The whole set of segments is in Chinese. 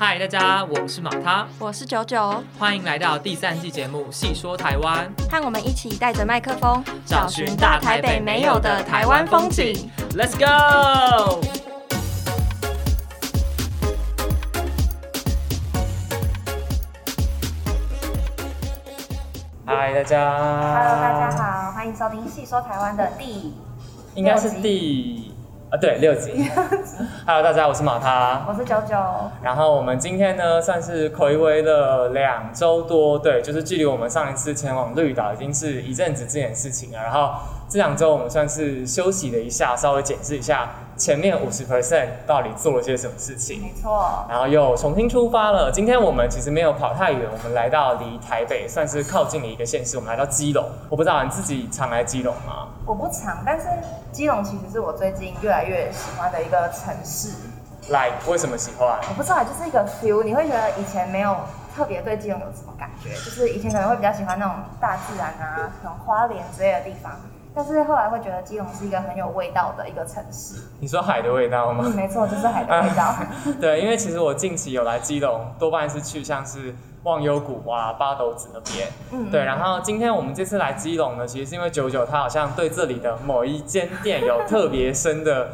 嗨，大家，我是马他，我是九九，欢迎来到第三季节目《细说台湾》，和我们一起带着麦克风，找寻大台北没有的台湾风景。Let's go！嗨，大家。Hello，大家好，欢迎收听《细说台湾》的第，应该是第啊，对，六集。Hello，大家，我是马他。我是九九。然后我们今天呢，算是暌违了两周多，对，就是距离我们上一次前往绿岛已经是一阵子之前的事情了。然后这两周我们算是休息了一下，稍微检视一下前面五十 percent 到底做了些什么事情，没错，然后又重新出发了。今天我们其实没有跑太远，我们来到离台北算是靠近的一个县市，我们来到基隆。我不知道你自己常来基隆吗？我不常，但是基隆其实是我最近越来越喜欢的一个城市。来，为什么喜欢？我不知道，就是一个 feel，你会觉得以前没有特别对基隆有什么感觉，就是以前可能会比较喜欢那种大自然啊，可能花莲之类的地方。但是后来会觉得基隆是一个很有味道的一个城市。你说海的味道吗？嗯，没错，就是海的 味道。对，因为其实我近期有来基隆，多半是去像是忘忧谷啊、八斗子那边。嗯，对，然后今天我们这次来基隆呢，其实是因为九九他好像对这里的某一间店有特别深的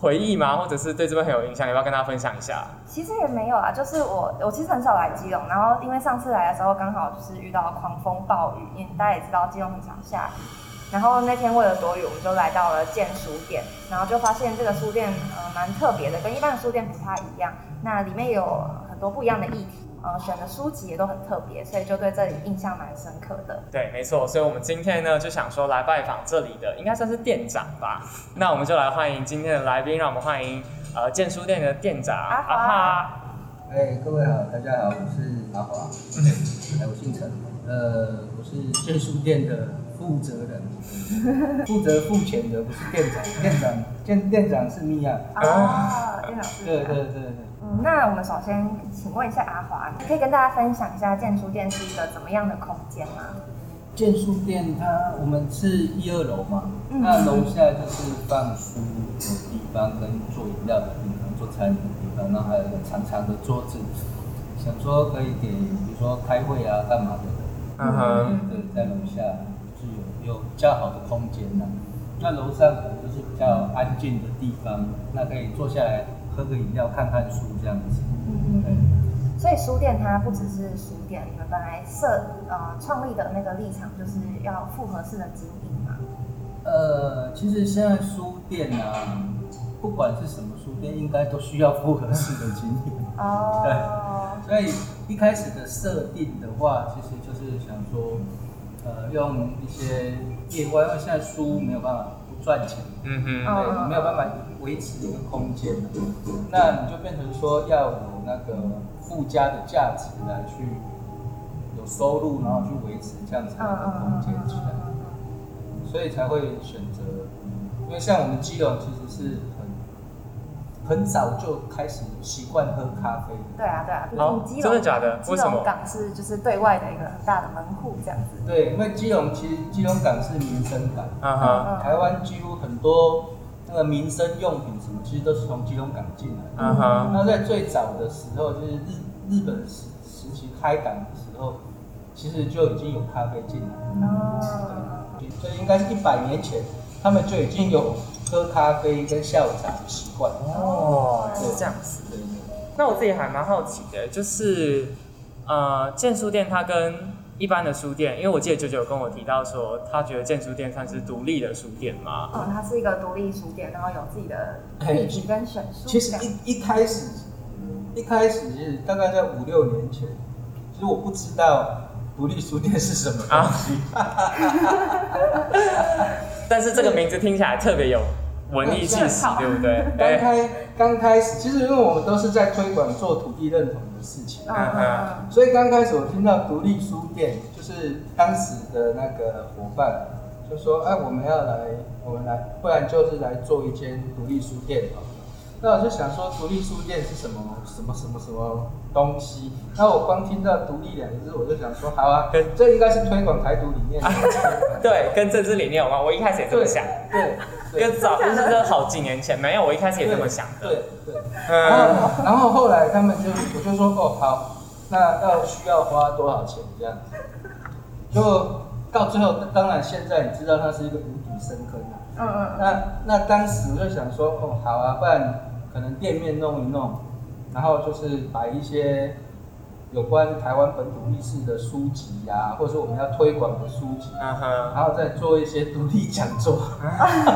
回忆吗？或者是对这边很有印象？你要不要跟大家分享一下？其实也没有啊，就是我我其实很少来基隆，然后因为上次来的时候刚好就是遇到狂风暴雨，因为大家也知道基隆很常下雨。然后那天为了躲雨，我们就来到了建书店，然后就发现这个书店呃蛮特别的，跟一般的书店不太一样。那里面有很多不一样的议题，呃，选的书籍也都很特别，所以就对这里印象蛮深刻的。对，没错，所以我们今天呢就想说来拜访这里的，应该算是店长吧。那我们就来欢迎今天的来宾，让我们欢迎呃建书店的店长阿华哈。哎，各位好，大家好，我是阿华，哎，我姓陈，呃，我是建书店的负责人，负责付钱的不是店长，店长 店店长是米娅，啊，店长是对对对对，嗯，那我们首先请问一下阿华，可以跟大家分享一下建书店是一个怎么样的空间吗？建书店它我们是一二楼嘛，嗯。那楼下就是放书的地方跟做饮料的地方，做餐饮的地方，然后还有一个长长的桌子，想说可以给比如说开会啊干嘛的。嗯。哼，对，在楼下。就是有较好的空间呐、那楼上可能就是比较安静的地方，那可以坐下来喝个饮料、看看书这样子。嗯嗯，所以书店它不只是书店，你们本来设呃创立的那个立场就是要复合式的经营嘛。呃，其实现在书店啊，不管是什么书店，应该都需要复合式的经营。哦，对所以一开始的设定的话，其实就是想说，呃，用一些业外，因为现在书没有办法不赚钱。嗯哼，嗯对，没有办法维持一个空间，那你就变成说要有那个附加的价值来去有收入，然后去维持这样子的一个空间起来，所以才会选择，因为像我们基隆其实是很很早就开始习惯喝咖啡的，对啊对啊，真的假的？基为什么？隆港是就是对外的一个很大的门户这样子。对，因为基隆其实基隆港是民生港，啊哈，台湾几乎很多那个民生用品什么，其实都是从基隆港进来的。嗯哼，那在最早的时候，就是日日本时时期开港的时候，其实就已经有咖啡进来。了，哦，所以应该是一百年前，他们就已经有喝咖啡跟下午茶的习惯。哦，是这样子。对对那我自己还蛮好奇的，就是呃，建书店它跟一般的书店，因为我记得九九跟我提到说，他觉得建书店算是独立的书店嘛。哦，它是一个独立书店，然后有自己的议题跟选书。其实一一开始，一开始是大概在五六年前，其实我不知道独立书店是什么东西。但是这个名字听起来特别有文艺气息，对不对？刚开刚开始，其实因为我们都是在推广做土地认同的事情，嗯嗯所以刚开始我听到独立书店，就是当时的那个伙伴就说：“哎，我们要来，我们来，不然就是来做一间独立书店好了那我就想说，独立书店是什么什么什么什么东西？那我光听到“独立”两个字，我就想说，好啊，这应该是推广台独理念的。对，跟政治理念有关。我一开始也这么想。对，跟早就是这好几年前没有，我一开始也这么想的。对对。然后然后后来他们就我就说哦好，那要需要花多少钱这样子？就到最后，当然现在你知道它是一个无底深坑啊。嗯嗯。那那当时我就想说哦好啊，不然。可能店面弄一弄，然后就是摆一些有关台湾本土历史的书籍呀，或者说我们要推广的书籍，然后再做一些独立讲座。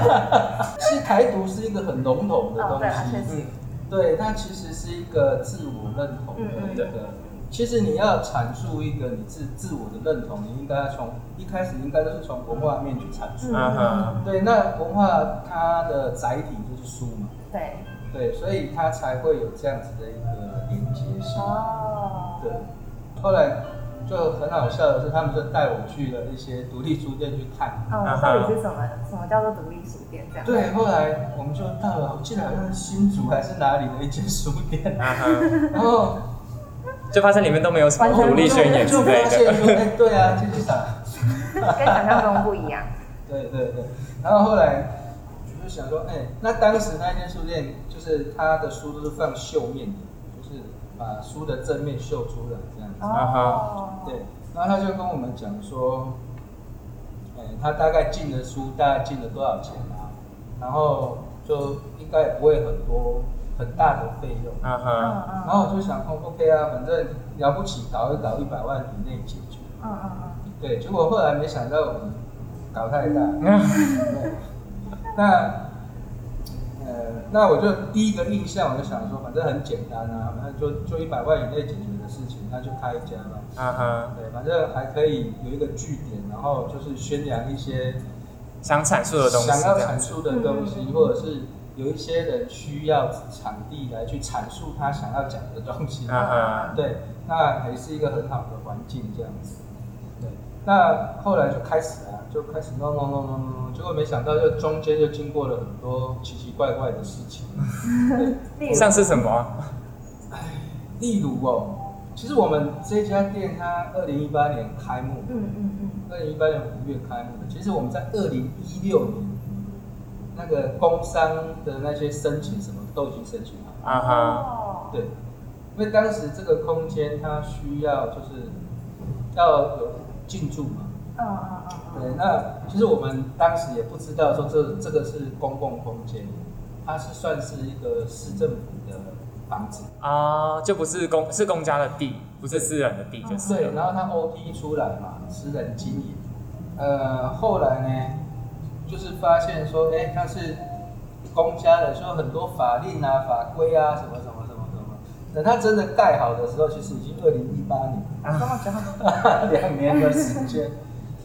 其实台独是一个很笼统的东西，对，它其实是一个自我认同的一个。其实你要阐述一个你自自我的认同，你应该从一开始应该都是从文化面去阐述。对，那文化它的载体就是书嘛。对。对，所以他才会有这样子的一个连接性。哦。对。后来就很好笑的是，他们就带我去了一些独立书店去看。哦，到底是什么？什么叫做独立书店？这样。对，后来我们就到了，我记得好像是新竹还是哪里的一间书店。然后就发现里面都没有什么独立宣言之类的。就发现说，哎，对啊，这是啥？跟想象中不一样。对对对。然后后来就想说，哎，那当时那间书店。是他的书都是放绣面的，就是把书的正面绣出来这样子。哦。对，然后他就跟我们讲说，哎，他大概进的书大概进了多少钱啊？然后就应该也不会很多很大的费用。啊哈。然后我就想，哦，OK 啊，反正了不起，搞一搞一百万以内解决。嗯嗯嗯。对，结果后来没想到我们搞太大。那。那我就第一个印象，我就想说，反正很简单啊，反正就就一百万以内解决的事情，那就开一家嘛。啊哈。对，反正还可以有一个据点，然后就是宣扬一些想阐述的东西，想要阐述的东西，或者是有一些人需要场地来去阐述他想要讲的东西。啊哈。对，那还是一个很好的环境这样子。对，那后来就开始啊，就开始弄弄弄弄弄。结果没想到，就中间就经过了很多奇奇怪怪的事情。像是什么？哎，例如哦，其实我们这家店它二零一八年开幕，嗯嗯嗯，二零一八年五月开幕的。其实我们在二零一六年那个工商的那些申请什么都已经申请了。啊哈。对，因为当时这个空间它需要就是要有进驻嘛。嗯嗯嗯，对，那其实我们当时也不知道说这这个是公共空间，它是算是一个市政府的房子啊，就不是公是公家的地，不是私人的地，就是。对，然后它 O P 出来嘛，私人经营，呃，后来呢，就是发现说，哎，它是公家的，说很多法令啊、法规啊，什么什么，等它真的盖好的时候，其实已经二零一八年，两年的时间。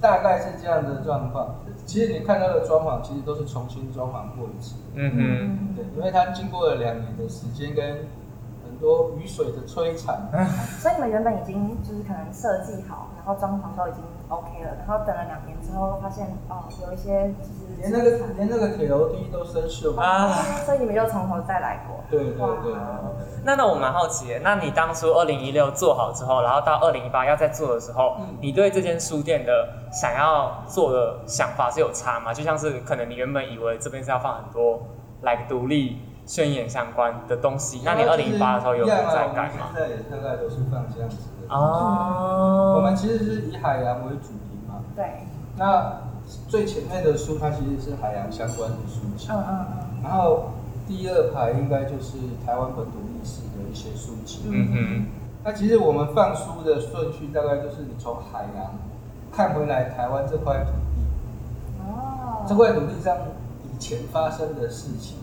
大概是这样的状况。其实你看到的装潢，其实都是重新装潢过一次。嗯嗯，对，因为它经过了两年的时间跟很多雨水的摧残。所以你们原本已经就是可能设计好，然后装潢都已经 OK 了，然后等了两年之后，发现哦有一些就是连那个连那个铁楼梯都生锈啊，所以你们又从头再来过。对对对。那那我蛮好奇的，那你当初二零一六做好之后，然后到二零一八要再做的时候，你对这间书店的想要做的想法是有差吗？就像是可能你原本以为这边是要放很多来独立宣言相关的东西，那你二零一八的时候有在改吗？现在也大概都是放这样子的哦。我们其实是以海洋为主题嘛。对。那最前面的书，它其实是海洋相关的书籍。嗯嗯嗯。然后第二排应该就是台湾本土历史的。一些书籍，嗯嗯，那其实我们放书的顺序大概就是你从海洋看回来台湾这块土地，哦，这块土地上以前发生的事情，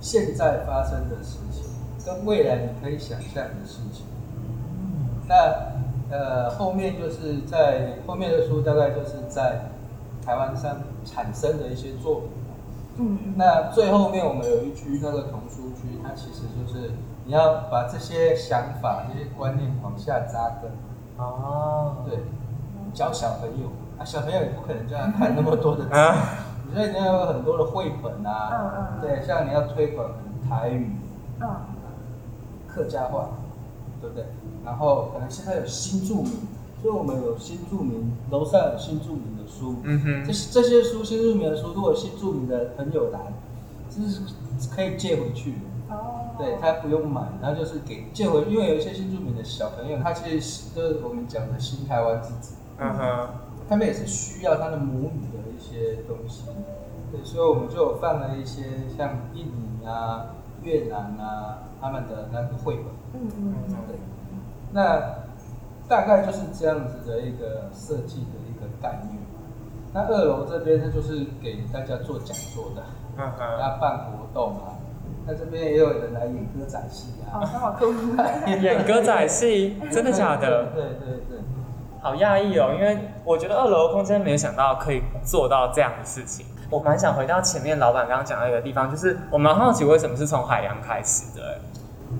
现在发生的事情，跟未来你可以想象的事情，那呃后面就是在后面的书大概就是在台湾上产生的一些作品，嗯，那最后面我们有一区那个童书区，它其实就是。你要把这些想法、这些观念往下扎根哦。对，教小朋友啊，小朋友也不可能这样看那么多的字，所以你要有很多的绘本啊。嗯嗯。对，像你要推广台语，嗯，客家话，对不对？然后可能现在有新著名，所以我们有新著名，楼上有新著名的书，嗯哼，这些这些书新著名的书，如果新著名的朋友来，这是可以借回去的。哦，对他不用买，然后就是给借回，因为有一些新著名的小朋友，他其实就是我们讲的新台湾之子，嗯哼，他们也是需要他的母语的一些东西，对，所以我们就有放了一些像印尼啊、越南啊他们的那个绘本，嗯嗯嗯，对，那大概就是这样子的一个设计的一个概念。那二楼这边它就是给大家做讲座的，要办活动啊，那这边也有人来演歌仔戏啊。哦，那么酷，演歌仔戏，真的假的？对对对，好讶异哦，因为我觉得二楼空间没有想到可以做到这样的事情。我蛮想回到前面老板刚刚讲到一个地方，就是我蛮好奇为什么是从海洋开始的。哎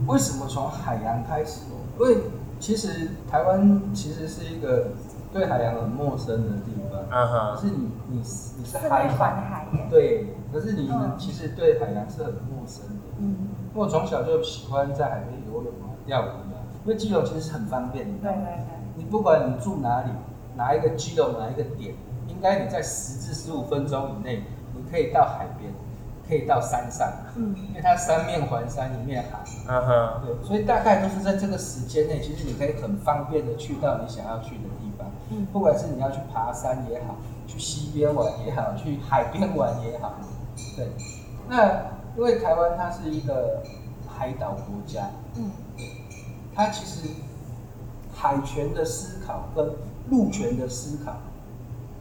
为什么从海洋开始？因为其实台湾其实是一个对海洋很陌生的地方，嗯哼。可，是你你你是海面环岛，海耶，对，可是你们其实对海洋是很陌生的。嗯，因为我从小就喜欢在海边游泳啊、钓鱼啊，因为基隆其实是很方便的。对对对，你不管你住哪里，哪一个基隆哪一个点，应该你在十至十五分钟以内，你可以到海边，可以到山上，嗯。因为它三面环山，一面海。嗯哼，对，所以大概都是在这个时间内，其实你可以很方便的去到你想要去的地方。嗯。不管是你要去爬山也好，去溪边玩也好，去海边玩也好，对。那因为台湾它是一个海岛国家，嗯。对。它其实海权的思考跟陆权的思考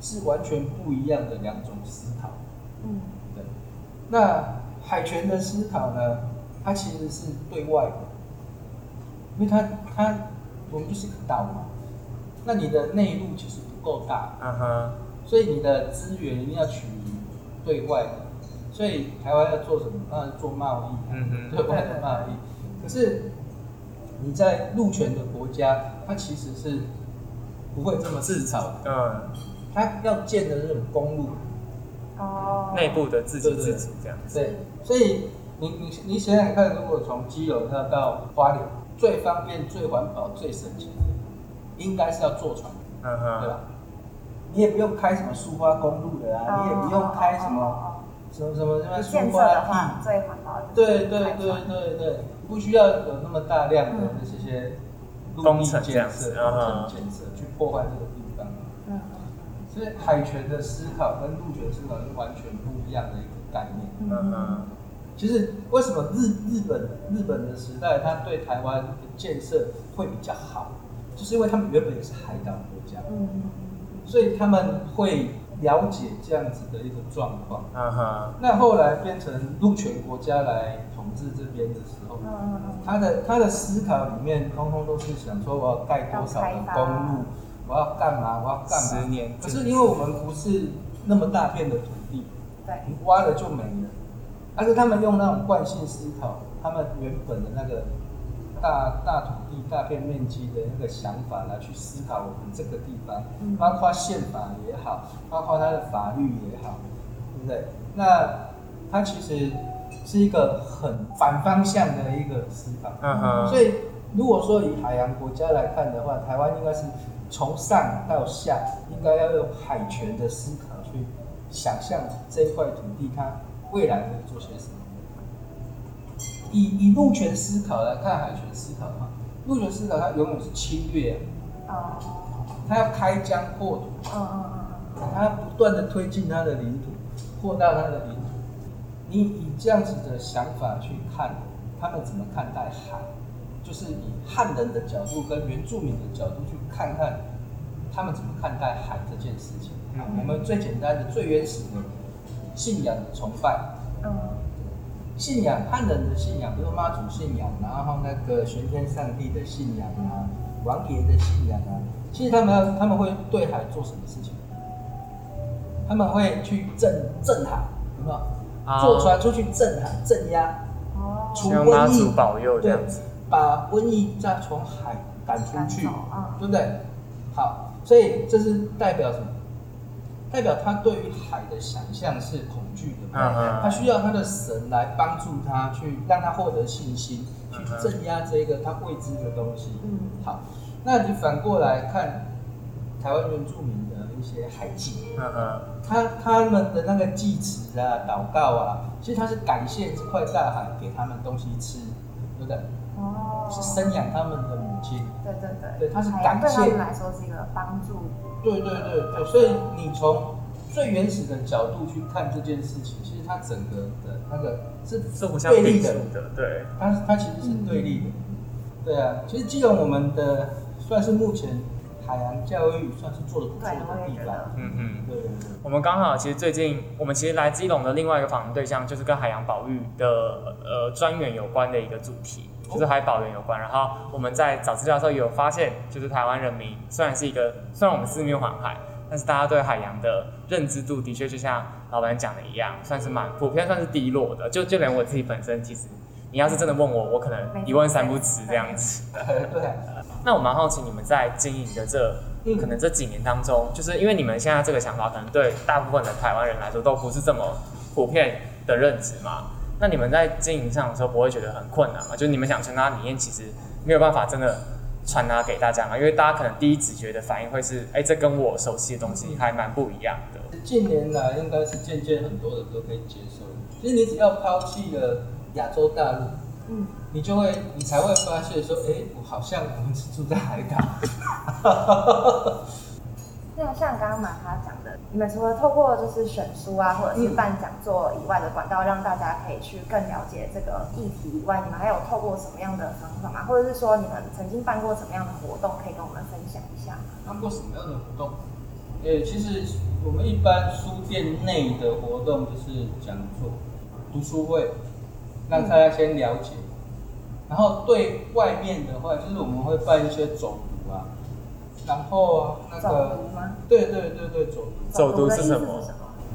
是完全不一样的两种思考。嗯。对，那海权的思考呢，它其实是对外的，因为它它我们就是一个岛嘛，那你的内陆其实不够大，嗯哼，所以你的资源一定要取于对外的，所以台湾要做什么？当然做贸易，嗯哼，对外的贸易。可是你在陆权的国家，它其实是不会这么自炒的，嗯，它要建的这种公路，哦，内部的自给自足这样子。对，所以你你你想想看，如果从基隆要到花莲，最方便、最环保、最省钱的，应该是要坐船，嗯哼，对吧？你也不用开什么苏花公路的啊，你也不用开什么哦什么什么什么哦哦建苏设的话花，最环保对对对对对，不需要有那么大量的这些陆工地程建设、子工嗯程建设去破坏这个所以海权的思考跟陆权思考是完全不一样的一个概念。嗯哼，其实为什么日日本日本的时代，它对台湾的建设会比较好，就是因为他们原本也是海岛国家，嗯。所以他们会了解这样子的一个状况。嗯哼，那后来变成陆权国家来统治这边的时候嗯，嗯嗯他的他的思考里面，通通都是想说我要盖多少的公路，我要干嘛，我要干嘛。十年可是因为我们不是那么大片的土地，对，你挖了就没了。而是他们用那种惯性思考，他们原本的那个大大土地、大片面积的那个想法来去思考我们这个地方，嗯包括宪法也好，包括它的法律也好，对不对？那它其实是一个很反方向的一个思考。所以如果说以海洋国家来看的话，台湾应该是从上到下，应该要用海权的思考去想象这一块土地它未来可以做些什么。以以陆权思考来看海权思考的话，陆权思考它永远是侵略，啊，它要开疆扩土，嗯嗯嗯它不断的推进它的领土，扩大它的领土。你以这样子的想法去看，他们怎么看待海？就是以汉人的角度跟原住民的角度去看看，他们怎么看待海这件事情。嗯我们最简单的、最原始的信仰的崇拜，嗯信仰汉人的信仰，比如妈祖信仰，然后那个玄天上帝的信仰啊，王爷的信仰啊，其实他们要他们会对海做什么事情？他们会去镇镇海，有没有？啊坐船出去镇海镇压，哦，除希望妈瘟疫祖保佑这样子。，把瘟疫再从海赶出去赶走嗯，对不对？好，所以这是代表什么？代表他对于海的想象是恐惧的，嗯哼他需要他的神来帮助他，去让他获得信心，去镇压这个他未知的东西。嗯好，那你反过来看台湾原住民的一些海祭，嗯嗯他他们的那个祭词啊、祷告啊，其实他是感谢这块大海给他们东西吃，对不对？哦，是生养他们的母亲。对对对，对他是感谢对他们来说是一个帮助，对对对对，所以你从最原始的角度去看这件事情，其实它整个的那个是是互相对立的对，它它其实是对立的。对啊，其实基隆我们的算是目前海洋教育算是做的不错的地方。嗯嗯。对。对对。我们刚好，其实最近我们其实来基隆的另外一个访问对象，就是跟海洋保育的呃专员有关的一个主题，就是海保员有关。然后我们在找资料的时候有发现，就是台湾人民虽然是一个虽然我们四面环海，但是大家对海洋的认知度的确就像老板讲的一样，算是蛮普遍，算是低落的。就就连我自己本身，其实你要是真的问我，我可能一问三不知这样子。对，那我蛮好奇你们在经营的这可能这几年当中，就是因为你们现在这个想法，可能对大部分的台湾人来说都不是这么普遍的认知嘛。那你们在经营上的时候，不会觉得很困难吗？就是你们想传达理念，其实没有办法真的传达给大家嘛，因为大家可能第一直觉的反应会是，哎、这跟我熟悉的东西还蛮不一样的。近年来应该是渐渐很多人都可以接受。其实你只要抛弃了亚洲大陆，嗯，你就会，你才会发现说，哎，我好像我们是住在海岛。那像刚刚马他讲的，你们除了透过就是选书啊，或者是办讲座以外的管道，让大家可以去更了解这个议题以外，你们还有透过什么样的方法吗？或者是说你们曾经办过什么样的活动，可以跟我们分享一下吗？办过什么样的活动？呃，其实我们一般书店内的活动就是讲座、读书会，让大家先了解。然后对外面的话，就是我们会办一些走读啊，然后那个，对对对对，走读。走读是什么？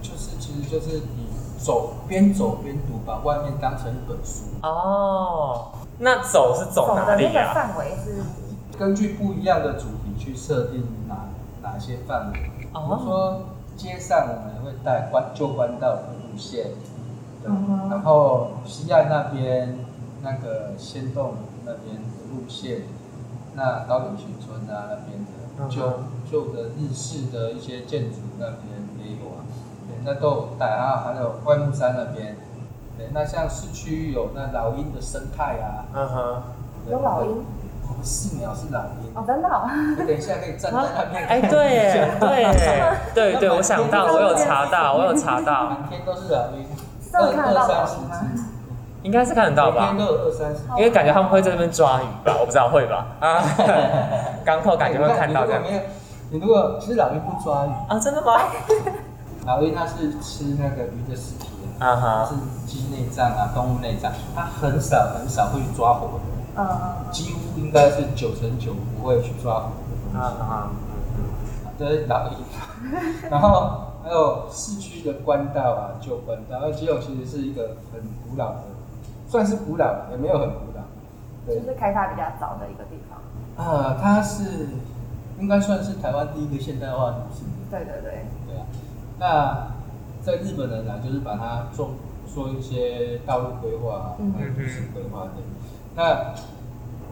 就是其实就是你走边走边读，把外面当成一本书，哦，那走是走哪的那个里啊？范围是，根据不一样的主题去设定哪哪些范围。哦比如哦，说街上我们会带关旧关道的路线，对，嗯然后西岸那边那个仙洞那边的路线，那高岭新村啊那边旧旧的日式的一些建筑那边也有啊，对，那都有带啊，还有外木山那边，对，那像市区有那老鹰的生态啊，嗯哼，有老鹰？我们四秒是老鹰，哦，真的哦，你等一下可以站在那边。哎、看 对耶，对耶，对对，我想到，我有查到，我有查到，满天都是老鹰，真的看到二三十老鹰吗？只，应该是看得到吧每天？都有二三十。因为感觉他们会在那边抓鱼吧，我不知道会吧？啊，港口感觉会看到这样你如果，你如果其实老鹰不抓鱼，啊，真的吗？老鹰它是吃那个鱼的尸体的，啊它哈是，鸡内脏啊、动物内脏，它很少很少会去抓活的，嗯嗯几乎应该是九成九不会去抓活的啊东西。哈，这是老鹰，然后还有市区的官道啊、旧官道，那基隆其实是一个很古老的，算是古老，也没有很古老。对就，是开发比较早的一个地方。啊，它是应该算是台湾第一个现代化都市。对对对，对啊，那在日本人呢就是把它做做一些道路规划啊，嗯还有都市规划的。那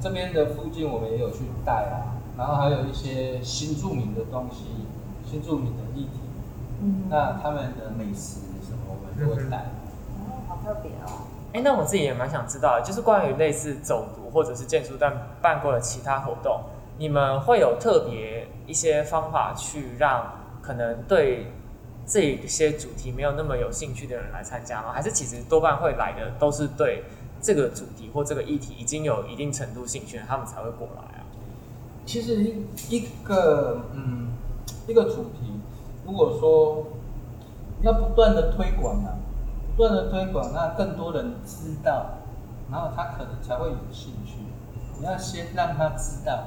这边的附近我们也有去带啊，然后还有一些新著名的东西，新著名的议题。嗯，那他们的美食什么我们都会带。哦，好特别哦。哎、那我自己也蛮想知道，就是关于类似走读或者是建筑但办过的其他活动，你们会有特别一些方法去让可能对这些主题没有那么有兴趣的人来参加吗？还是其实多半会来的都是对这个主题或这个议题已经有一定程度兴趣的，他们才会过来啊？其实一一个嗯一个主题，如果说要不断的推广啊，不断的推广，那更多人知道，然后他可能才会有兴趣。你要先让他知道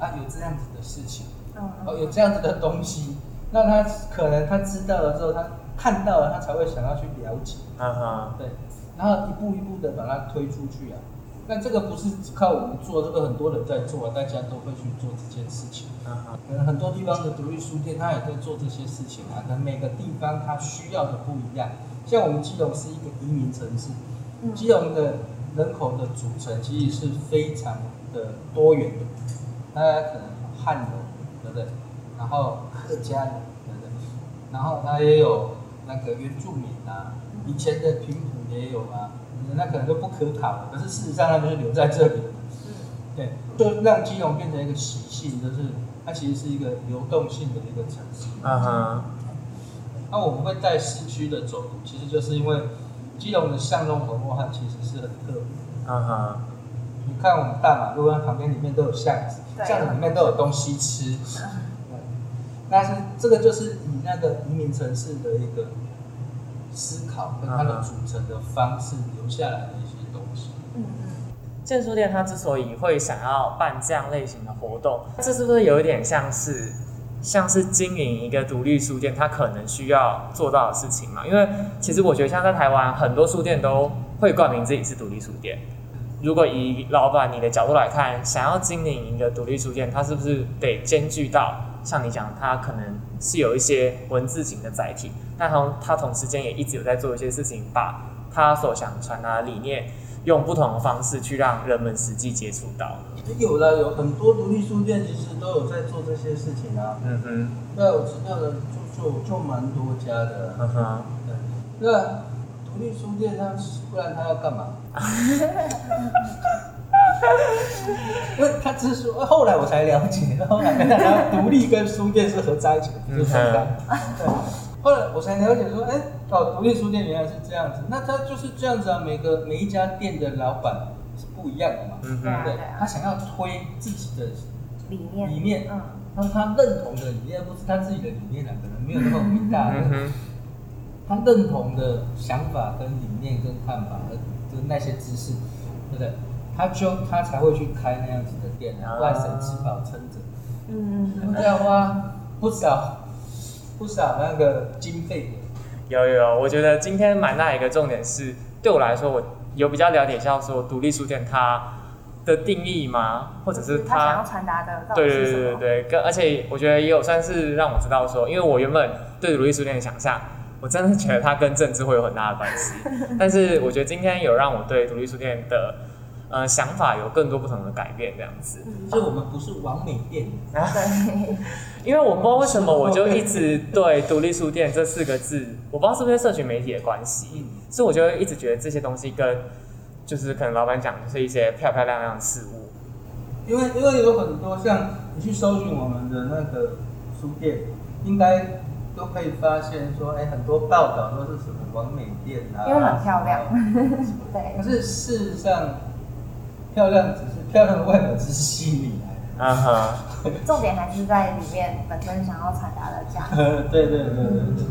啊，有这样子的事情，嗯哦，有这样子的东西，那他可能他知道了之后，他看到了，他才会想要去了解，嗯哼，对，然后一步一步的把它推出去啊。那这个不是只靠我们做，这个很多人在做啊，大家都会去做这件事情。嗯哼，可能很多地方的独立书店，他也在做这些事情啊。可能每个地方他需要的不一样。像我们基隆是一个移民城市，嗯基隆的人口的组成其实是非常的多元的。大家可能汉人，对不对？然后客家人，对不对？然后它也有那个原住民啊，以前的平埔也有啊，那可能都不可考了。可是事实上，它就是留在这里的。对，就让基隆变成一个习性，就是它其实是一个流动性的一个城市。嗯哼，那我们会在市区的走读，其实就是因为基隆的巷弄文化其实是很特别。嗯哼，你看我们大马路那旁边里面都有巷子，巷子里面都有东西吃。对但是这个就是以那个移民城市的一个思考跟它的组成的方式留下来的一些东西。嗯嗯，建书店它之所以会想要办这样类型的活动，这是不是有一点像是像是经营一个独立书店，他可能需要做到的事情嘛？因为其实我觉得像在台湾，很多书店都会冠名自己是独立书店。如果以老板你的角度来看，想要经营一个独立书店，他是不是得兼具到像你讲，他可能是有一些文字型的载体，但同他同时间也一直有在做一些事情，把他所想传达的理念用不同的方式去让人们实际接触到。有了，有很多独立书店其实都有在做这些事情啊。嗯哼，对，我知道的就就就蛮多家的。嗯哼，对，那独立书店它不然它要干嘛？因为他只是说，后来我才了解，后来他独立跟书店是合在一起的，不是分开。对，后来我才了解说，哎，哦，独立书店原来是这样子，那他就是这样子啊，每个每一家店的老板是不一样的嘛，嗯对啊哼，对，他想要推自己的理念，理念，嗯那他认同的理念不是他自己的理念啊，可能没有那么伟大，嗯哼，他认同的想法跟理念跟看法和跟那些知识，对不对？他就他才会去开那样子的店啊，不然谁吃饱撑着？嗯嗯都要花不少不少那个经费。有有有，我觉得今天蛮大一个重点是，对我来说，我有比较了解像说独立书店它的定义吗？或者是它想要它传达的对？对对对对，跟而且我觉得也有算是让我知道说，因为我原本对独立书店的想象，我真的觉得它跟政治会有很大的关系，但是我觉得今天有让我对独立书店的呃想法有更多不同的改变，这样子。所以我们不是完美店，对，因为我不知道为什么我就一直对独立书店这四个字，我不知道是不是社群媒体的关系，嗯，所以我就会一直觉得这些东西跟就是可能老板讲就是一些漂漂亮亮的事物。因为因为有很多像你去搜寻我们的那个书店，应该都可以发现说，哎，很多报道都是什么完美店啊，因为很漂亮。对。可，是事实上，漂亮只是漂亮的外表，只是吸引嗯哼，重点还是在里面本身想要传达的价值。对对对对对。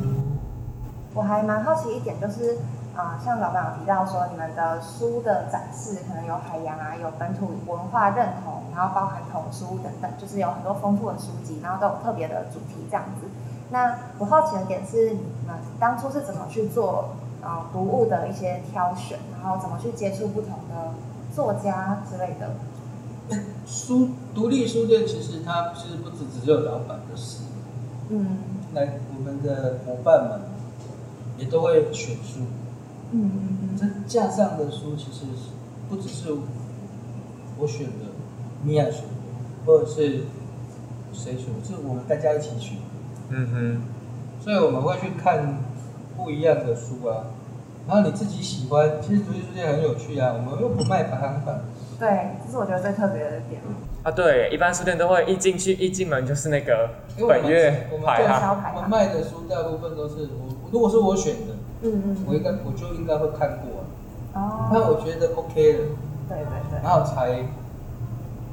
我还蛮好奇一点，就是啊、呃像老板有提到说，你们的书的展示可能有海洋啊，有本土文化认同，然后包含童书等等，就是有很多丰富的书籍，然后都有特别的主题这样子。那我好奇的点是，你们当初是怎么去做呃读物的一些挑选，然后怎么去接触不同的作家之类的？书独立书店其实它其实不只只有老板的事，嗯来我们的伙伴们也都会选书。嗯嗯嗯这架上的书其实不只是我选的，米娅选的，或者是谁选的，是我们大家一起选。嗯哼所以我们会去看不一样的书啊。然后你自己喜欢，其实独立书店很有趣啊。我们又不卖排行榜，对，这是我觉得最特别的点。哼，啊对，一般书店都会一进去一进门就是那个本月我们排行。对销牌我们卖的书大部分都是我，如果是我选的，嗯嗯我应该我就应该会看过啊。哦，那我觉得 OK 的，对对对，然后才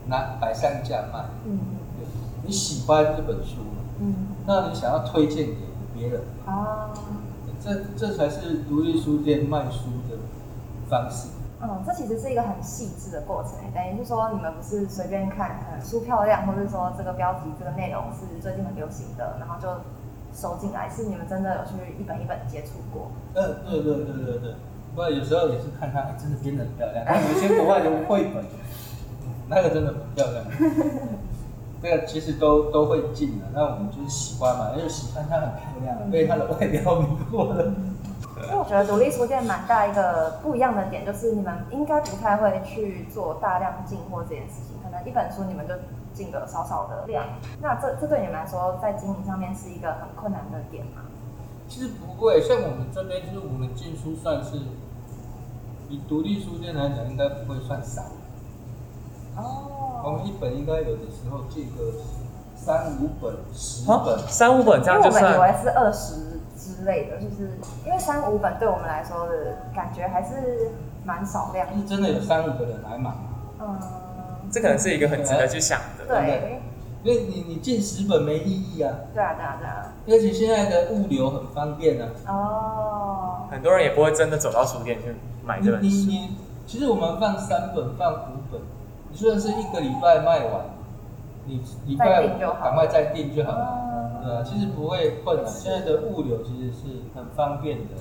拿摆上架卖。嗯对你喜欢这本书，嗯那你想要推荐给别人，哦。这这才是独立书店卖书的方式。嗯，这其实是一个很细致的过程，等于是说你们不是随便看，呃，书漂亮，或者说这个标题、这个内容是最近很流行的，然后就收进来，是你们真的有去一本一本接触过。嗯，对对对对对。不过有时候也是看它，真的编的很漂亮。那有些国外的绘本，那个真的很漂亮。这个其实都都会进的，那我们就是喜欢嘛，因为喜欢它很漂亮，被它的外表迷惑了。因为我觉得独立书店蛮大一个不一样的点，就是你们应该不太会去做大量进货这件事情，可能一本书你们就进个少少的量。那这这对你们来说，在经营上面是一个很困难的点吗？其实不会，像我们这边就是我们进书算是以独立书店来讲，应该不会算少。哦。我们一本应该有的时候进个三五本、十本，三五本这样就算。我们以为是二十之类的，就是因为三五本对我们来说的感觉还是蛮少量。是真的有三五个人来买吗？嗯。这可能是一个很值得去想的。对。因为你你进十本没意义啊。对啊对啊对啊。而且现在的物流很方便啊。哦。很多人也不会真的走到书店去买这本书。你你其实我们放三本，放五本。你虽然是一个礼拜卖完，你礼拜赶快再订就好了。呃，其实不会困难。现在的物流其实是很方便的。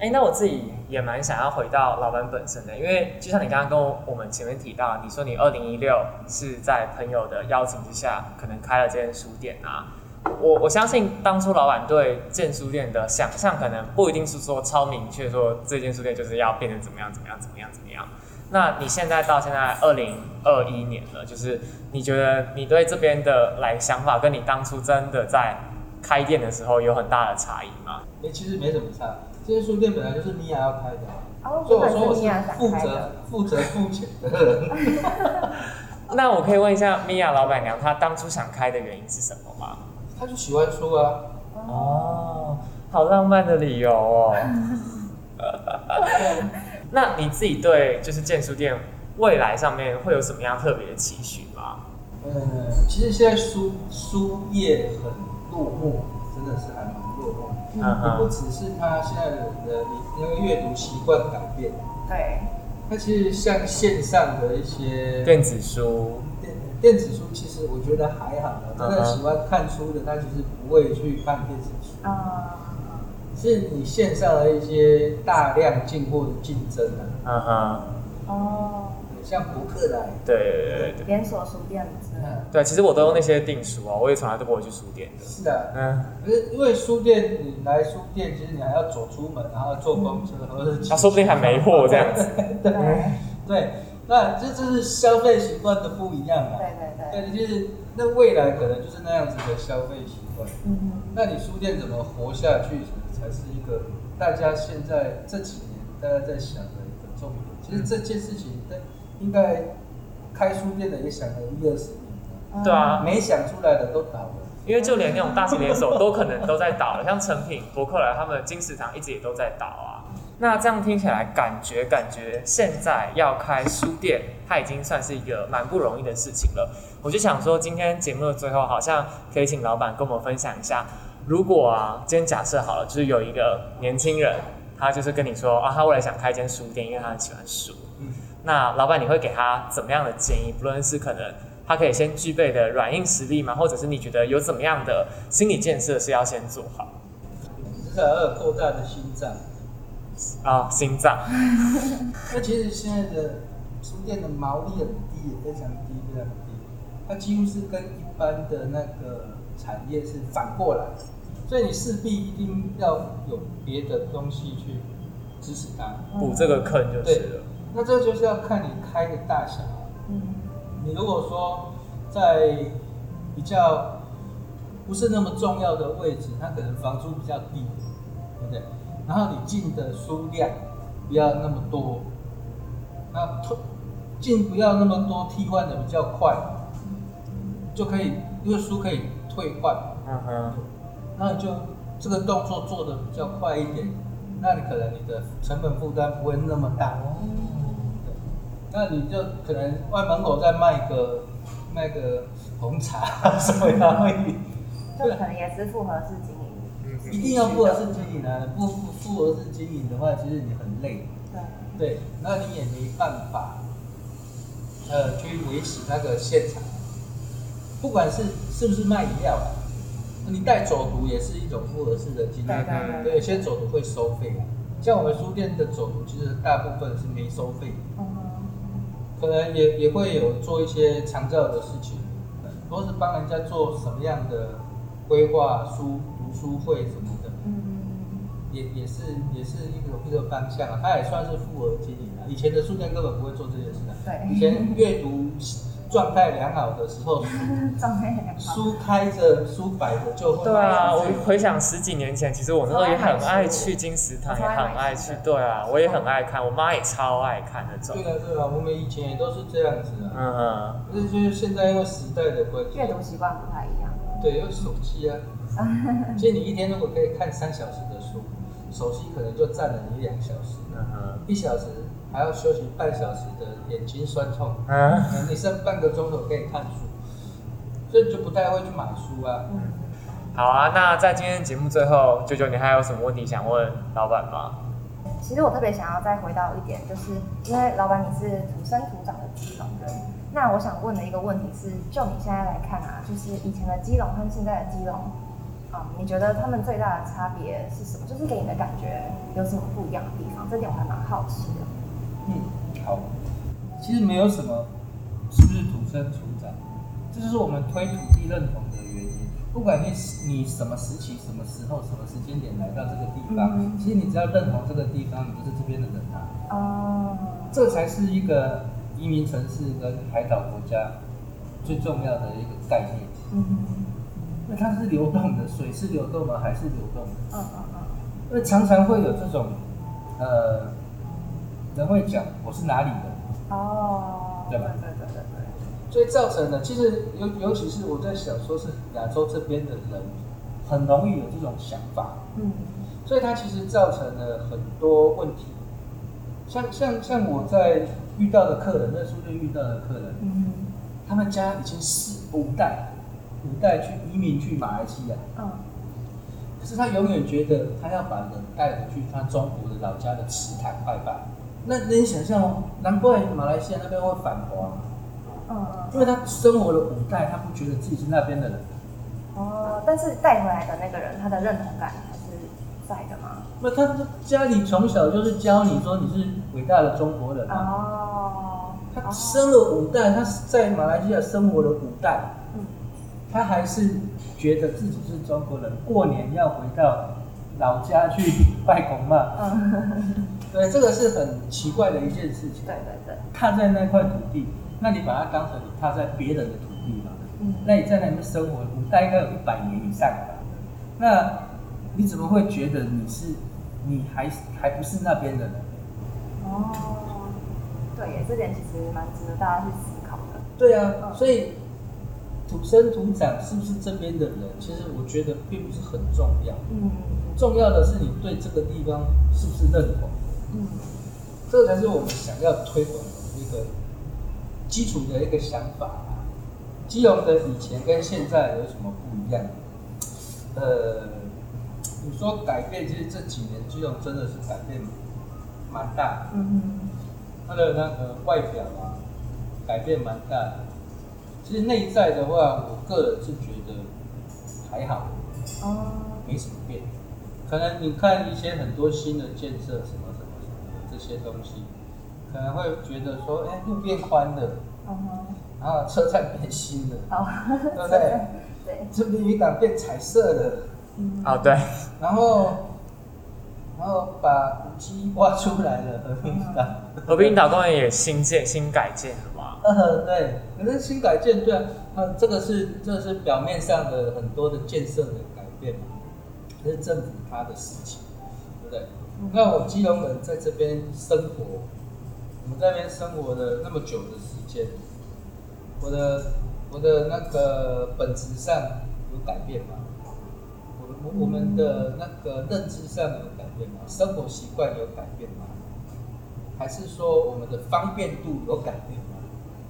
哎，那我自己也蛮想要回到老板本身的，因为就像你刚刚跟我们前面提到，你说你二零一六是在朋友的邀请之下，可能开了这间书店啊。我我相信当初老板对建书店的想象，可能不一定是说超明确，说这间书店就是要变成怎么样怎么样怎么样怎么样。那你现在到现在二零二一年了，就是你觉得你对这边的来想法，跟你当初真的在开店的时候有很大的差异吗？哎，其实没什么差。这些书店本来就是米娅要开的，哦，所以我说我是负责负责付钱的人。那我可以问一下米娅老板娘，她当初想开的原因是什么吗？她就喜欢书啊。哦，好浪漫的理由哦。那你自己对就是建书店未来上面会有什么样特别的期许吗？呃，其实现在书书业很落寞，真的是还蛮落寞。嗯不只是他现在的的因为阅读习惯改变，对。他其实像线上的一些电子书，电电子书其实我觉得还好的，真的喜欢看书的他其实不会去看电子书啊。是你线上的一些大量进货的竞争啊，嗯哼，哦，像博客来，对对对对，连锁书店，对，其实我都用那些订书啊，我也从来都不会去书店的。是的，嗯，可是因为书店，你来书店，其实你还要走出门，然后坐公车，或者是，他说不定还没货这样子。对。对，那这这是消费习惯的不一样嘛？对对对，对，就是那未来可能就是那样子的消费习惯。嗯哼，那你书店怎么活下去？才是一个大家现在这几年大家在想的一个重点。其实这件事情，应该开书店的也想了一二十年了对啊，没想出来的都倒了。因为就连那种大型连锁都可能都在倒了，像成品、博客来，他们金石堂一直也都在倒啊。那这样听起来，感觉感觉现在要开书店，它已经算是一个蛮不容易的事情了。我就想说，今天节目的最后，好像可以请老板跟我们分享一下。如果啊，今天假设好了，就是有一个年轻人，他就是跟你说啊，他未来想开一间书店，因为他很喜欢书。嗯，那老板你会给他怎么样的建议？不论是可能他可以先具备的软硬实力吗？或者是你觉得有怎么样的心理建设是要先做好？至少要有够大的心脏啊，心脏。那其实现在的书店的毛利很低，也非常低，非常低。它几乎是跟一般的那个。产业是反过来，所以你势必一定要有别的东西去支持它，补这个坑就是了。那这就是要看你开的大小。嗯，你如果说在比较不是那么重要的位置，它可能房租比较低，对不对？然后你进的书量不要那么多，那进不要那么多，替换的比较快，就可以，因为书可以。退换，嗯哼，那就这个动作做的比较快一点，那你可能你的成本负担不会那么大，对，那你就可能外门口再卖个卖个红茶 什么的，就可能也是复合式经营，一定要复合式经营啊，不复复合式经营的话，其实你很累，对，对，那你也没办法，呃，去维持那个现场。不管是是不是卖饮料，你带走读也是一种复合式的经营。对有些走读会收费。像我们书店的走读，其实大部分是没收费，嗯。可能也也会有做一些强调的事情，都是帮人家做什么样的规划书读书会什么的，嗯。也也是也是一个一个方向啊，它也算是复合经营啊。以前的书店根本不会做这件事啊，对。以前阅读状态良好的时候，书 状态很好。书开着书摆着就会对啊，我回想十几年前，其实我那时候也很爱去金石堂，也很爱去。对啊，我也很爱看，我妈也超爱看那种对。啊对啊，我们以前也都是这样子啊。嗯哼，可是就是现在因为时代的关系，阅读习惯不太一样。对，有手机啊。其实你一天如果可以看三小时的书，手机可能就占了你两小时，嗯哼，一小时还要休息半小时的眼睛酸痛，嗯，你剩半个钟头可以看书，所以你就不太会去买书啊。嗯，好啊。那在今天节目最后，九九，你还有什么问题想问老板吗？其实我特别想要再回到一点，就是因为老板你是土生土长的基隆人，那我想问的一个问题是，就你现在来看啊，就是以前的基隆和现在的基隆，嗯，你觉得他们最大的差别是什么？就是给你的感觉有什么不一样的地方？这点我还蛮好奇的。嗯，好，其实没有什么是不是土生土长，这就是我们推土地认同的原因。不管你你什么时期、什么时候、什么时间点来到这个地方，嗯其实你只要认同这个地方，你就是这边的人啊。哦，这才是一个移民城市跟海岛国家最重要的一个概念，嗯因为它是流动的，水是流动的，海是流动的。嗯嗯因为常常会有这种，呃，人会讲我是哪里人，嗯，哦，对吧？对对对对。所以造成的其实尤尤其是我在想说是亚洲这边的人，很容易有这种想法，嗯。所以它其实造成了很多问题。像像像我在遇到的客人，那书店遇到的客人，嗯。他们家已经四五代，五代去移民去马来西亚，嗯。可是他永远觉得他要把人带回去他中国的老家的祠堂拜拜。那那你想象哦，难怪马来西亚那边会反华，嗯因为他生活了五代，他不觉得自己是那边的人。哦，但是带回来的那个人，他的认同感还是在的吗？那他家里从小就是教你说你是伟大的中国人啊。哦，他生了五代，他在马来西亚生活了五代，嗯他还是觉得自己是中国人，过年要回到老家去拜公嘛。嗯，对，这个是很奇怪的一件事情。对对对，踏在那块土地，那你把它当成你踏在别人的土地嘛？嗯那你在那边生活，古代应该有一百年以上吧？那你怎么会觉得你是你还还不是那边的人？哦，对耶，这点其实蛮值得大家去思考的。对啊，嗯所以土生土长是不是这边的人，其实我觉得并不是很重要，嗯重要的是你对这个地方是不是认同，嗯这才是我们想要推广的一个基础的一个想法啊。基隆的以前跟现在有什么不一样？呃，你说改变，其实这几年基隆真的是改变蛮大的，嗯它的那个外表啊，改变蛮大的。其实内在的话，我个人是觉得还好，哦，没什么变。可能你看一些很多新的建设，什么什么什么的这些东西，可能会觉得说，哎、路变宽了，嗯哼，然后车站变新了，好，对不 对？对，这边渔港变彩色了，嗯哦，对，然后，然后把古迹挖出来了，和平岛。和平岛公园也新建、新改建了嘛？呃，对，可是新改建对啊，呃，这个是这是表面上的很多的建设的改变嘛，这是政府他的事情，对不对？那我基隆人在这边生活，我们在这边生活了那么久的时间，我的我的那个本质上有改变吗？我我我们的那个认知上有改变吗？生活习惯有改变吗？还是说我们的方便度有改变吗？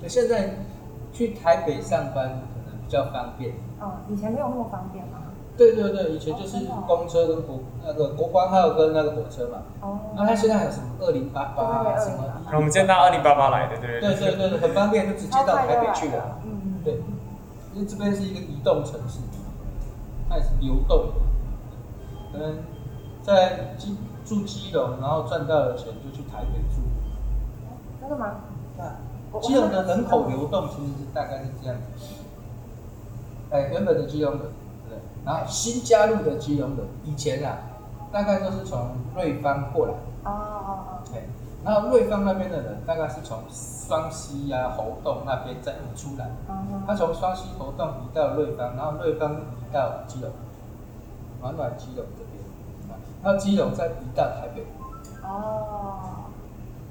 就现在去台北上班可能比较方便。哦，以前没有那么方便？对对对，以前就是公车跟国那个国光号跟那个火车嘛。哦，那它现在还有什么二零八八什么我们今天到二零八八来的，对不对对对对，很方便，就直接到台北去了。嗯嗯，对，因为这边是一个移动城市，它也是流动的。可能在基住基隆，然后赚到了钱就去台北住。真的吗？对，基隆的人口流动其实是大概是这样子。哎，原本的基隆然后新加入的基隆人，以前啊，大概都是从瑞芳过来。哦哦哦。对，然后瑞芳那边的人，大概是从双溪啊、猴洞那边再移出来。嗯他从双溪、猴洞移到瑞芳，然后瑞芳移到基隆，暖暖基隆这边，然后基隆再移到台北。哦。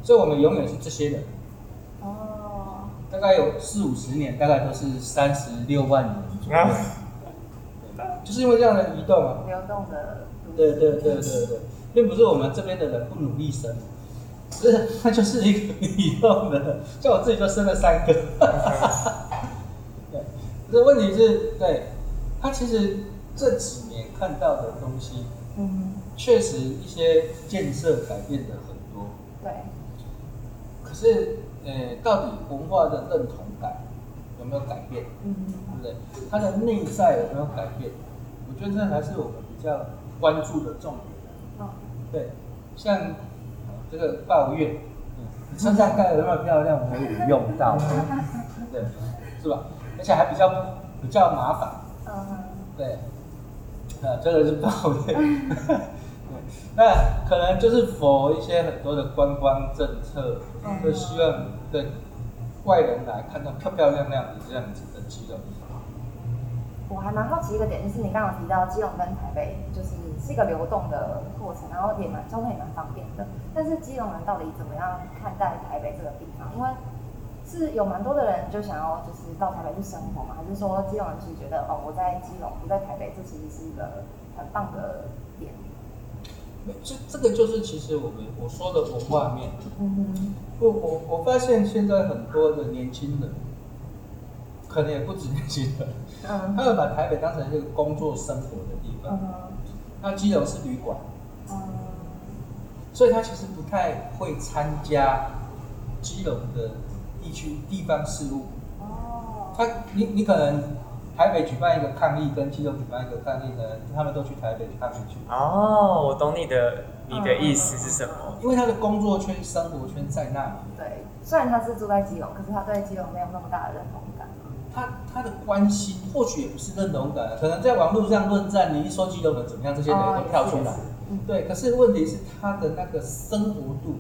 所以我们永远是这些人。哦。大概有四五十年，大概都是三十六万人左右。就是因为这样的移动啊。流动的。对对对对对，并不是我们这边的人不努力生，是它就是一个移动的。像我自己就生了三个。对，这问题是对，他其实这几年看到的东西，嗯，确实一些建设改变的很多。对。可是。呃，到底文化的认同感有没有改变？嗯，对不对？它的内在有没有改变？我觉得这还是我们比较关注的重点。嗯，对，像这个抱怨，你身上盖的那么漂亮，我有用到，对，是吧？而且还比较比较麻烦。嗯，对，啊，这个是抱怨。那可能就是否一些很多的观光政策，就希望对外人来看到漂漂亮亮的这样子的基隆。我还蛮好奇一个点，就是你刚刚提到基隆跟台北就是是一个流动的过程，然后也蛮交通也蛮方便的。但是基隆人到底怎么样看待台北这个地方？因为是有蛮多的人就想要就是到台北去生活嘛，还是说基隆人其实觉得哦我在基隆不在台北，这其实是一个很棒的点。这这个就是其实我们我说的文化面。嗯哼。不，我我发现现在很多的年轻人，可能也不止年轻人，嗯，他会把台北当成一个工作生活的地方。嗯那基隆是旅馆。嗯。所以他其实不太会参加基隆的地区地方事务。哦。他，你你可能。台北举办一个抗议，跟基隆举办一个抗议呢，他们都去台北抗议去。哦，我懂你的，你的意思是什么？因为他的工作圈、生活圈在那里。对，虽然他是住在基隆，可是他对基隆没有那么大的认同感。他他的关心或许也不是认同感，可能在网络上论战，你一说基隆人怎么样，这些人都跳出来。对，可是问题是他的那个生活度，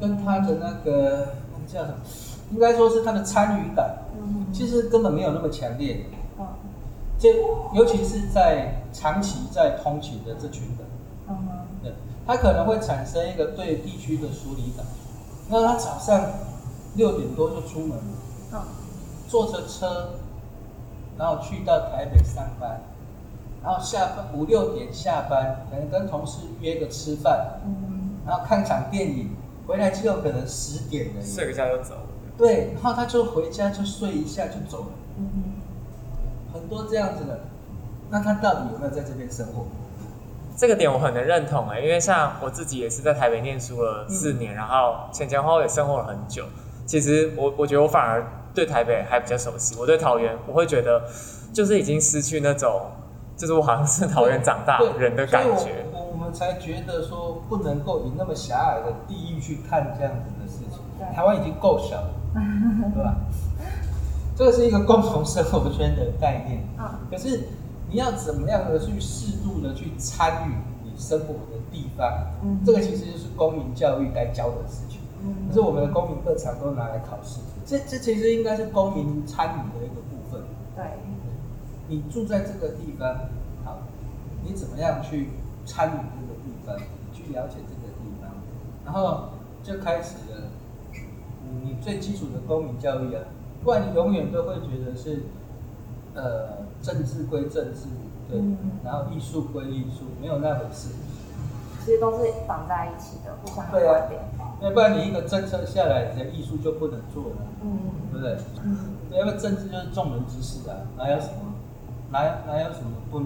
跟他的那个那个叫什么？应该说是他的参与感，其实根本没有那么强烈。这尤其是在长期在通勤的这群人，嗯，对，他可能会产生一个对地区的疏离感。那他早上六点多就出门，嗯，坐着车，然后去到台北上班，然后下班五六点下班，可能跟同事约个吃饭，嗯，然后看场电影，回来之后可能十点了，睡个觉就走了。对，然后他就回家就睡一下就走了。嗯很多这样子的，那他到底有没有在这边生活？这个点我很能认同哎，因为像我自己也是在台北念书了四年，然后前前后后也生活了很久。其实我我觉得我反而对台北还比较熟悉。我对桃园，我会觉得就是已经失去那种，就是我好像是桃园长大人的感觉。我我们才觉得说不能够以那么狭隘的地域去看这样子的事情。台湾已经够小了，对吧？这个是一个共同生活圈的概念，啊，可是你要怎么样的去适度的去参与你生活的地方，嗯，这个其实就是公民教育该教的事情，嗯，可是我们的公民课常都拿来考试，这这其实应该是公民参与的一个部分，对，你住在这个地方，好，你怎么样去参与这个地方，去了解这个地方，然后就开始了，你最基础的公民教育啊。不然你永远都会觉得是，呃，政治归政治，对，然后艺术归艺术，没有那回事。其实都是绑在一起的，互相对啊，要不然你一个政策下来，你的艺术就不能做了，嗯，对不对？嗯，因为政治就是众人之事啊，哪有什么，哪哪有什么不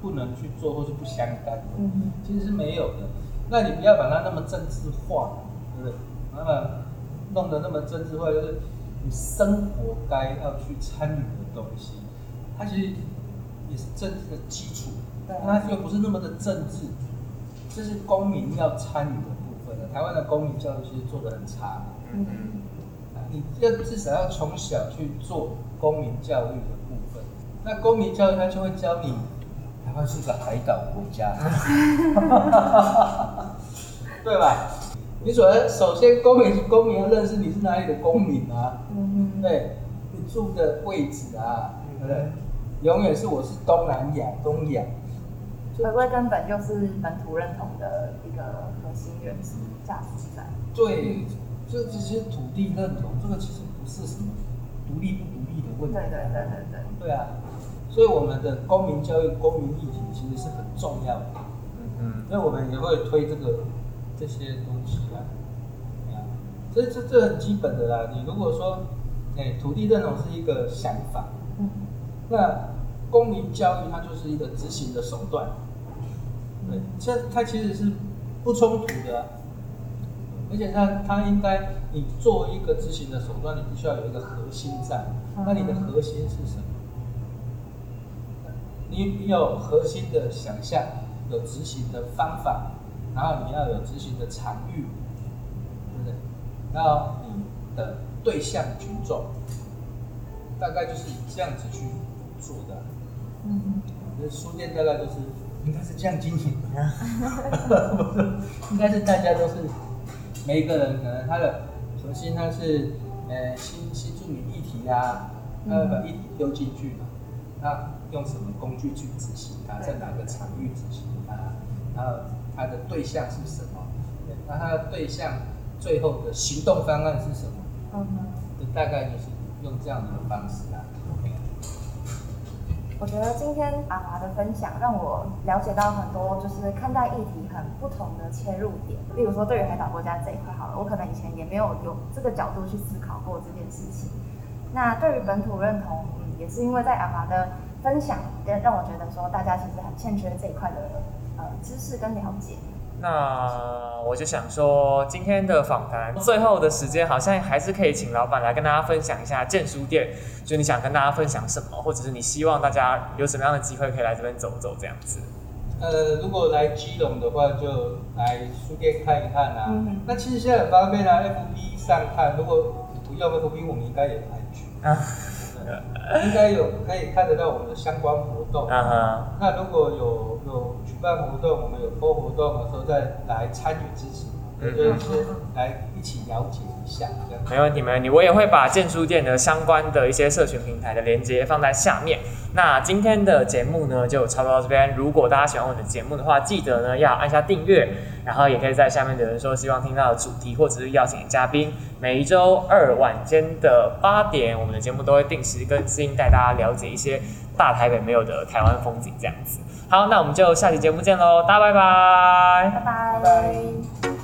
不能去做或是不相干的？嗯其实是没有的。那你不要把它那么政治化，对不对？那么弄得那么政治化，就是。你生活该要去参与的东西，它其实也是政治的基础，但它又不是那么的政治，这是公民要参与的。台湾的公民教育其实做的很差，嗯你要至少要从小去做公民教育的部分。那公民教育它就会教你，台湾是个海岛国家，对吧？你首先首先公民公民要认识你是哪里的公民啊，嗯对，你住的位置啊，对不对？永远是我是东南亚、东亚，回归根本就是本土认同的一个核心原始价值在。对，这这些土地认同，这个其实不是什么独立不独立的问题。对对对对对。对啊，所以我们的公民教育、公民议题其实是很重要的，嗯所以我们也会推这个这些东西啊，这这这很基本的啦。你如果说，哎，土地认同是一个想法，嗯那公民教育它就是一个执行的手段。对，这它其实是不冲突的啊、而且它它应该，你做一个执行的手段，你必须要有一个核心在。那你的核心是什么？你你有核心的想象，有执行的方法，然后你要有执行的场域，对不对？然后你的对象群众，大概就是以这样子去做的。嗯那书店大概都是应该是这样经营的，应该是大家都是每一个人可能他的首先他是呃新新住民议题啊，他会把议题丢进去嘛，那用什么工具去执行它，在哪个场域执行它，然后它的对象是什么，对那它的对象最后的行动方案是什么？嗯哼。就大概就是用这样的方式啊。我觉得今天阿华的分享让我了解到很多，就是看待议题很不同的切入点。例如说，对于海岛国家这一块好了，我可能以前也没有有这个角度去思考过这件事情。那对于本土认同，嗯，也是因为在阿华的分享，让我觉得说大家其实很欠缺这一块的呃知识跟了解。那我就想说，今天的访谈最后的时间，好像还是可以请老板来跟大家分享一下建书店，就你想跟大家分享什么，或者是你希望大家有什么样的机会可以来这边走走这样子。呃，如果来基隆的话，就来书店看一看啊。嗯那其实现在很方便啊，FB 上看，如果不用 FB，我们应该也很安全。啊 对应该有可以看得到我们的相关活动。那如果有有举办活动，我们有播活动的时候再来参与支持，嗯就是来一起了解一下这样。没问题，没问题。我也会把建书店的相关的一些社群平台的连接放在下面。那今天的节目呢，就差不多到这边。如果大家喜欢我的节目的话，记得呢要按下订阅，然后也可以在下面留言说希望听到的主题或者是邀请嘉宾。每一周二晚间的八点，我们的节目都会定时更新，带大家了解一些大台北没有的台湾风景这样子。好，那我们就下期节目见喽，大家拜拜拜。拜